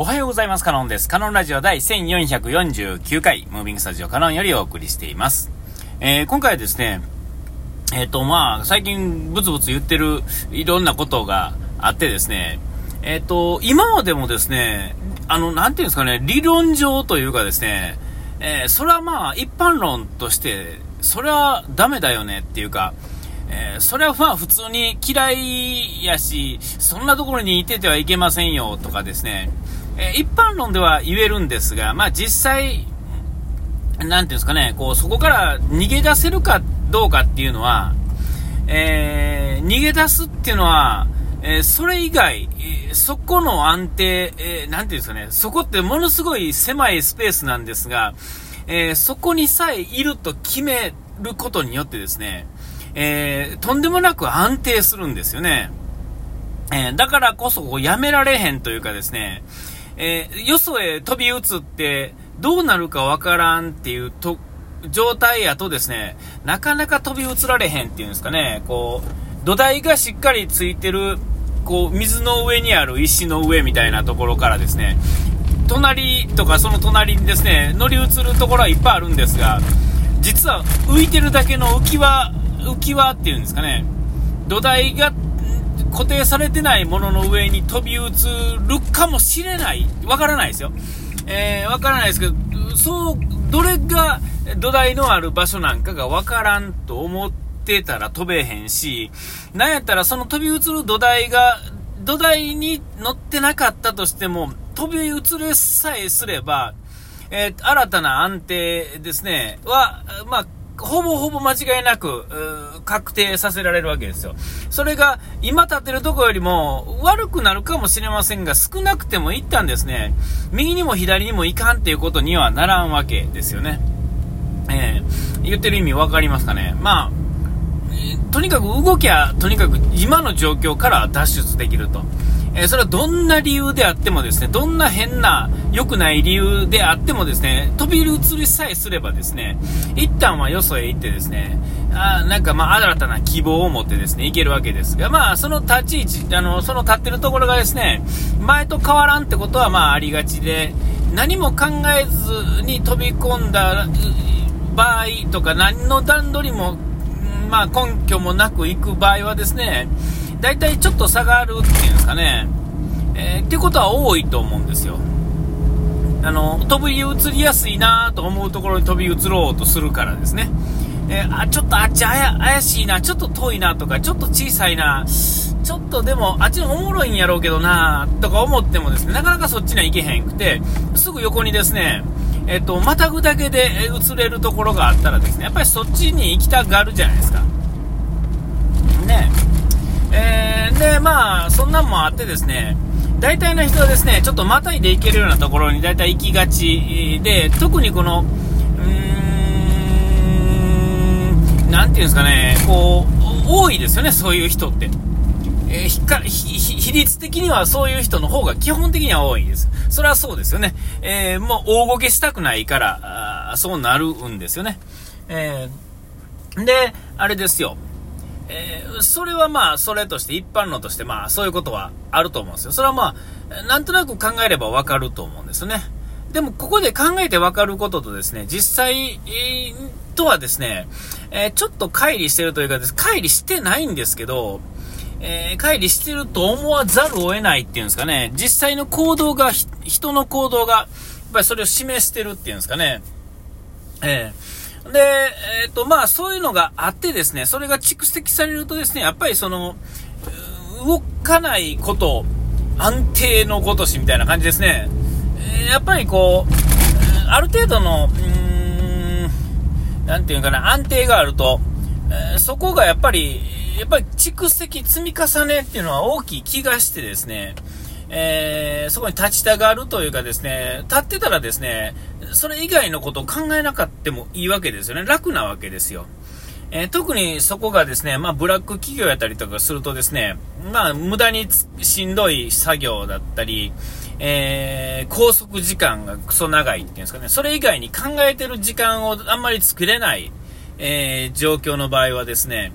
おはようございます。カノンです。カノンラジオ第1449回、ムービングスタジオカノンよりお送りしています。えー、今回はですね、えっ、ー、と、まあ、最近ブツブツ言ってるいろんなことがあってですね、えっ、ー、と、今までもですね、あの、なんていうんですかね、理論上というかですね、えー、それはまあ、一般論として、それはダメだよねっていうか、えー、それはまあ普通に嫌いやし、そんなところにいててはいけませんよとかですね、え、一般論では言えるんですが、まあ実際、なんていうんですかね、こう、そこから逃げ出せるかどうかっていうのは、えー、逃げ出すっていうのは、えー、それ以外、そこの安定、えー、なんていうんですかね、そこってものすごい狭いスペースなんですが、えそこにさえいると決めることによってですね、えとんでもなく安定するんですよね。えだからこそこうやめられへんというかですね、えよそへ飛び移ってどうなるかわからんっていうと状態やとですね、なかなか飛び移られへんっていうんですかね、こう、土台がしっかりついてる、こう、水の上にある石の上みたいなところからですね、隣とかその隣にですね、乗り移るところはいっぱいあるんですが、実は浮いてるだけの浮き輪、浮き輪っていうんですかね、土台が固定されてないものの上に飛び移るかもしれない。わからないですよ。えー、わからないですけど、そう、どれが土台のある場所なんかがわからんと思ってたら飛べへんし、なんやったらその飛び移る土台が、土台に乗ってなかったとしても、飛び移れさえすれば、えー、新たな安定ですね、は、まあ、ほぼほぼ間違いなく、確定させられるわけですよ。それが、今立ってるとこよりも悪くなるかもしれませんが、少なくても一旦ですね、右にも左にもいかんっていうことにはならんわけですよね。えー、言ってる意味分かりますかね。まあ、とにかく動きゃ、とにかく今の状況から脱出できると。えー、それはどんな理由であってもですね、どんな変な良くない理由であってもですね、飛び移りさえすればですね、一旦はよそへ行ってですね、あなんかまあ新たな希望を持ってですね、行けるわけですが、まあその立ち位置、あの、その立ってるところがですね、前と変わらんってことはまあありがちで、何も考えずに飛び込んだ場合とか何の段取りも、まあ、根拠もなく行く場合はですね、大体ちょっと差があるっていうんですかね、えー、っていうことは多いと思うんですよ。あの、飛び移りやすいなと思うところに飛び移ろうとするからですね。えー、あ、ちょっとあっち怪しいな、ちょっと遠いなとか、ちょっと小さいな、ちょっとでもあっちのおもろいんやろうけどなとか思ってもですね、なかなかそっちには行けへんくて、すぐ横にですね、えっと、またぐだけで映れるところがあったらですね、やっぱりそっちに行きたがるじゃないですか。ねえー、で、まあ、そんなんもあってですね、大体の人はですね、ちょっとまたいで行けるようなところに大体行きがちで、特にこの、うーん、なんていうんですかね、こう、多いですよね、そういう人って。えー、比率的にはそういう人の方が基本的には多いです。それはそうですよね。えー、もう大ごけしたくないから、あそうなるんですよね。えー、で、あれですよ。えー、それはまあ、それとして一般論としてまあ、そういうことはあると思うんですよ。それはまあ、なんとなく考えればわかると思うんですね。でも、ここで考えてわかることとですね、実際、えー、とはですね、えー、ちょっと乖離してるというかです、乖離してないんですけど、えー、乖離してると思わざるを得ないっていうんですかね、実際の行動が、人の行動が、やっぱりそれを示してるっていうんですかね。えー、で、えっ、ー、と、まあ、そういうのがあってですね、それが蓄積されるとですね、やっぱりその、動かないこと、安定のごとしみたいな感じですね。やっぱりこう、ある程度の、うーん、なんていうかな、安定があると、そこがやっぱり、やっぱり蓄積、積み重ねっていうのは大きい気がしてですね、えー、そこに立ちたがるというかですね、立ってたらですね、それ以外のことを考えなかったもいいわけですよね。楽なわけですよ。えー、特にそこがですね、まあ、ブラック企業やったりとかするとですね、まあ、無駄にしんどい作業だったり、えー、拘束時間がクソ長いっていうんですかね、それ以外に考えてる時間をあんまり作れない、えー、状況の場合はですね、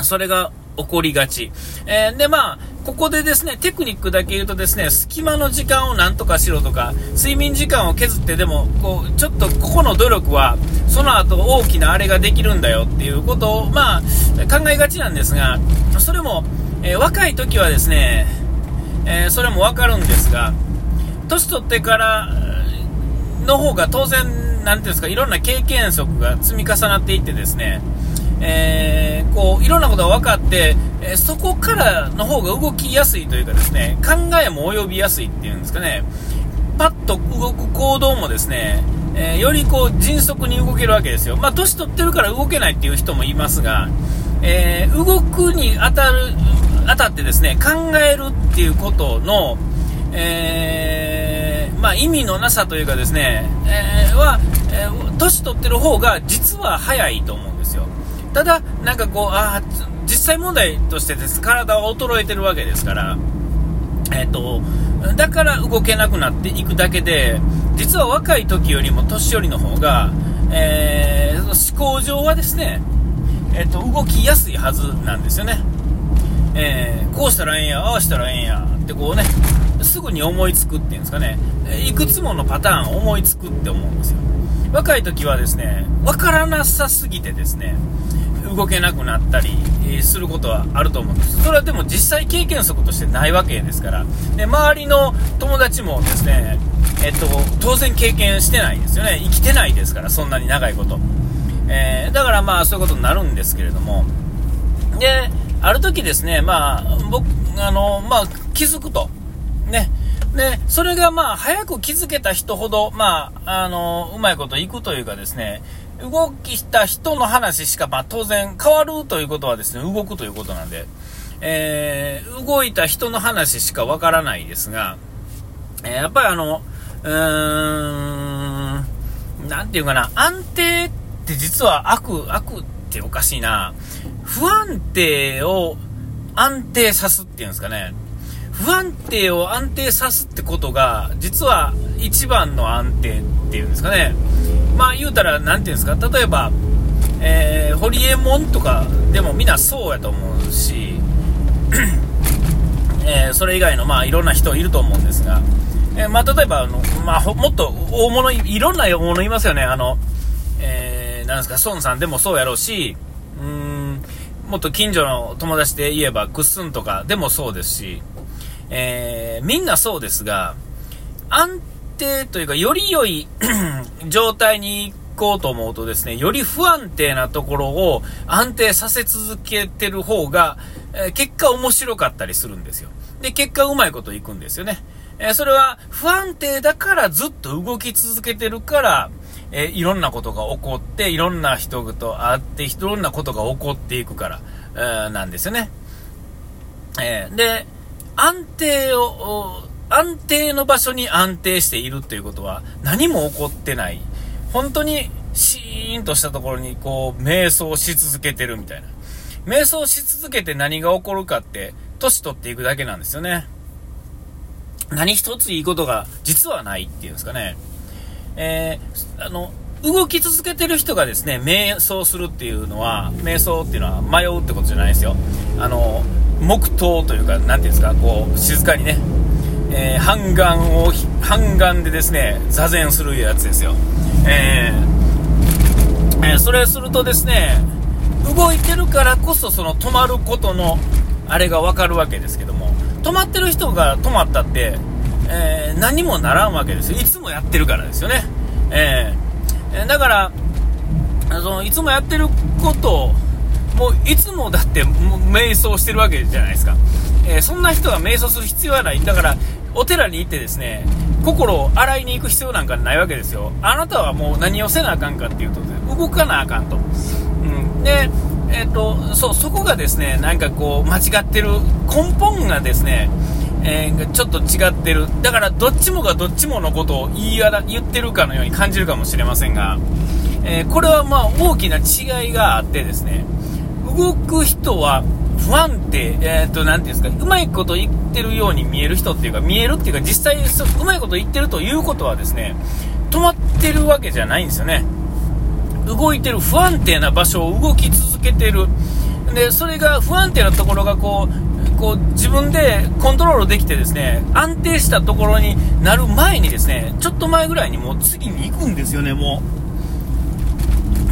それが起こりがち。えー、で、まあ、ここでですね、テクニックだけ言うとですね、隙間の時間をなんとかしろとか、睡眠時間を削ってでも、こう、ちょっとここの努力は、その後大きなあれができるんだよっていうことを、まあ、考えがちなんですが、それも、えー、若い時はですね、えー、それもわかるんですが、年取ってからの方が当然、なんていうんですか、いろんな経験則が積み重なっていってですね、えー、こういろんなことが分かって、えそこからの方が動きやすいというかですね考えも及びやすいっていうんですかねパッと動く行動もですね、えー、よりこう迅速に動けるわけですよ、まあ、年取ってるから動けないっていう人もいますが、えー、動くに当たる当たってですね考えるっていうことの、えー、まあ、意味のなさというかですね、えは、え年取ってる方が実は早いと思うんですよ。ただ、なんかこう、あ実際問題としてです、体は衰えてるわけですから、えっ、ー、と、だから動けなくなっていくだけで、実は若い時よりも年寄りの方が、えー、思考上はですね、えっ、ー、と、動きやすいはずなんですよね。え、こうしたらええんや、ああしたらええんや、ってこうね、すぐに思いつくっていうんですかね、いくつものパターン思いつくって思うんですよ。若い時はですね、わからなさすぎてですね、動けなくなったりすることはあると思うんです。それはでも実際経験則としてないわけですから。で周りの友達もですね、えっと、当然経験してないですよね。生きてないですからそんなに長いこと、えー、だからまあそういうことになるんですけれども。である時ですねまあ僕あのまあ気づくとねで、それがまあ、早く気づけた人ほど、まあ、あの、うまいこといくというかですね、動きした人の話しか、まあ、当然変わるということはですね、動くということなんで、えー、動いた人の話しかわからないですが、え、やっぱりあの、うーん、なんていうかな、安定って実は悪、悪っておかしいな、不安定を安定さすっていうんですかね、不安定を安定さすってことが、実は一番の安定っていうんですかね。まあ言うたら、なんていうんですか、例えば、えー、ホリエモンとかでもみんなそうやと思うし、えー、それ以外のまあいろんな人いると思うんですが、えー、まあ例えばあの、まあ、もっと大物、いろんな大物いますよね、あの、えー、なんですか、孫さんでもそうやろうし、うーん、もっと近所の友達で言えば、クッスンとかでもそうですし、えー、みんなそうですが、安定というか、より良い 状態に行こうと思うとですね、より不安定なところを安定させ続けてる方が、えー、結果面白かったりするんですよ。で、結果うまいこといくんですよね。えー、それは不安定だからずっと動き続けてるから、えー、いろんなことが起こって、いろんな人と会って、いろんなことが起こっていくから、えー、なんですよね。えで、安定を、安定の場所に安定しているっていうことは何も起こってない。本当にシーンとしたところにこう、瞑想し続けてるみたいな。瞑想し続けて何が起こるかって、年取っていくだけなんですよね。何一ついいことが実はないっていうんですかね。えー、あの、動き続けてる人がですね、瞑想するっていうのは、瞑想っていうのは迷うってことじゃないですよ。あの、黙祷というか、なんていうんですか、こう、静かにね、えー、半眼を、半眼でですね、座禅するやつですよ。えー、えー、それするとですね、動いてるからこそ、その止まることの、あれがわかるわけですけども、止まってる人が止まったって、えー、何もならんわけですよ。いつもやってるからですよね。えー、だから、そのいつもやってることを、もういつもだって瞑想してるわけじゃないですか、えー、そんな人が瞑想する必要はない。だからお寺に行ってですね心を洗いに行く必要なんかないわけですよ。あなたはもう何をせなあかんかっていうと動かなあかんと、うん、でえっ、ー、とそそこがですねなんかこう間違ってる根本がですねえー、ちょっと違ってる。だからどっちもがどっちものことを言い言ってるかのように感じるかもしれませんが、えー、これはまあ大きな違いがあってですね動く人は不安定、えっ、ー、と、なんていうんですか、うまいこと言ってるように見える人っていうか、見えるっていうか、実際、うまいこと言ってるということはですね、止まってるわけじゃないんですよね。動いてる不安定な場所を動き続けてる。で、それが不安定なところがこう、こう、自分でコントロールできてですね、安定したところになる前にですね、ちょっと前ぐらいにもう次に行くんですよね、も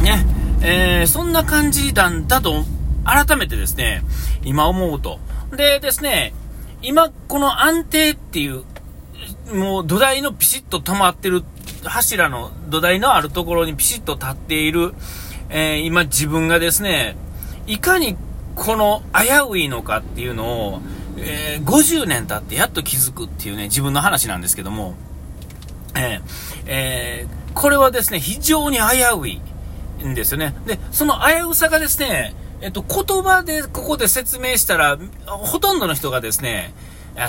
う。ね、えー、そんな感じなんだと、改めてですね、今思うと。でですね、今、この安定っていう、もう土台のピシッと止まってる、柱の土台のあるところにピシッと立っている、えー、今自分がですね、いかにこの危ういのかっていうのを、えー、50年経ってやっと気づくっていうね、自分の話なんですけども、えー、えー、これはですね、非常に危ういんですよね。で、その危うさがですね、えっと、言葉でここで説明したら、ほとんどの人がですね、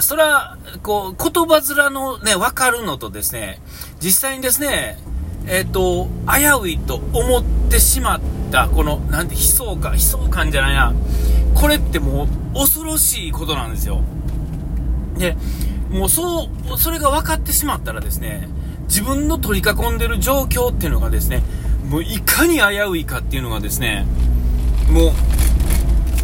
それは、こう、言葉面のね、わかるのとですね、実際にですね、えっと、危ういと思ってしまった、この、なんて、悲壮感、悲壮感じゃないな。これってもう、恐ろしいことなんですよ。で、もうそう、それが分かってしまったらですね、自分の取り囲んでる状況っていうのがですね、もういかに危ういかっていうのがですね、も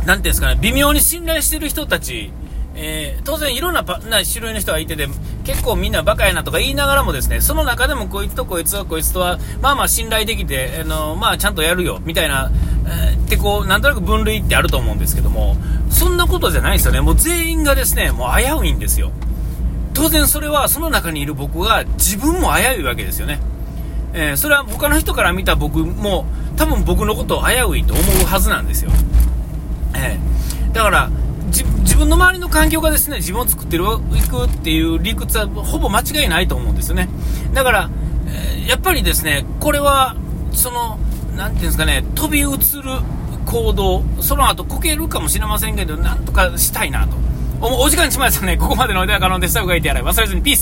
う、なんていうんですかね、微妙に信頼してる人たち、えー、当然いろんなな種類の人がいてて、結構みんなバカやなとか言いながらもですね、その中でもこいつとこいつはこいつとは、まあまあ信頼できて、あのまあちゃんとやるよ、みたいな、えー、ってこう、なんとなく分類ってあると思うんですけども、そんなことじゃないですよね。もう全員がですね、もう危ういんですよ。当然それはその中にいる僕が自分も危ういわけですよね。えー、それは他の人から見た僕も多分僕のことを危ういと思うはずなんですよ。えー、だから自分の周りの環境がですね自分を作っていくっていう理屈はほぼ間違いないと思うんですよね。だから、えー、やっぱりですねこれはその何ていうんですかね飛び移る行動その後こけるかもしれませんけどなんとかしたいなとおお時間にしましたねここまでのお手は可能でしたがいてやれ忘れずにピース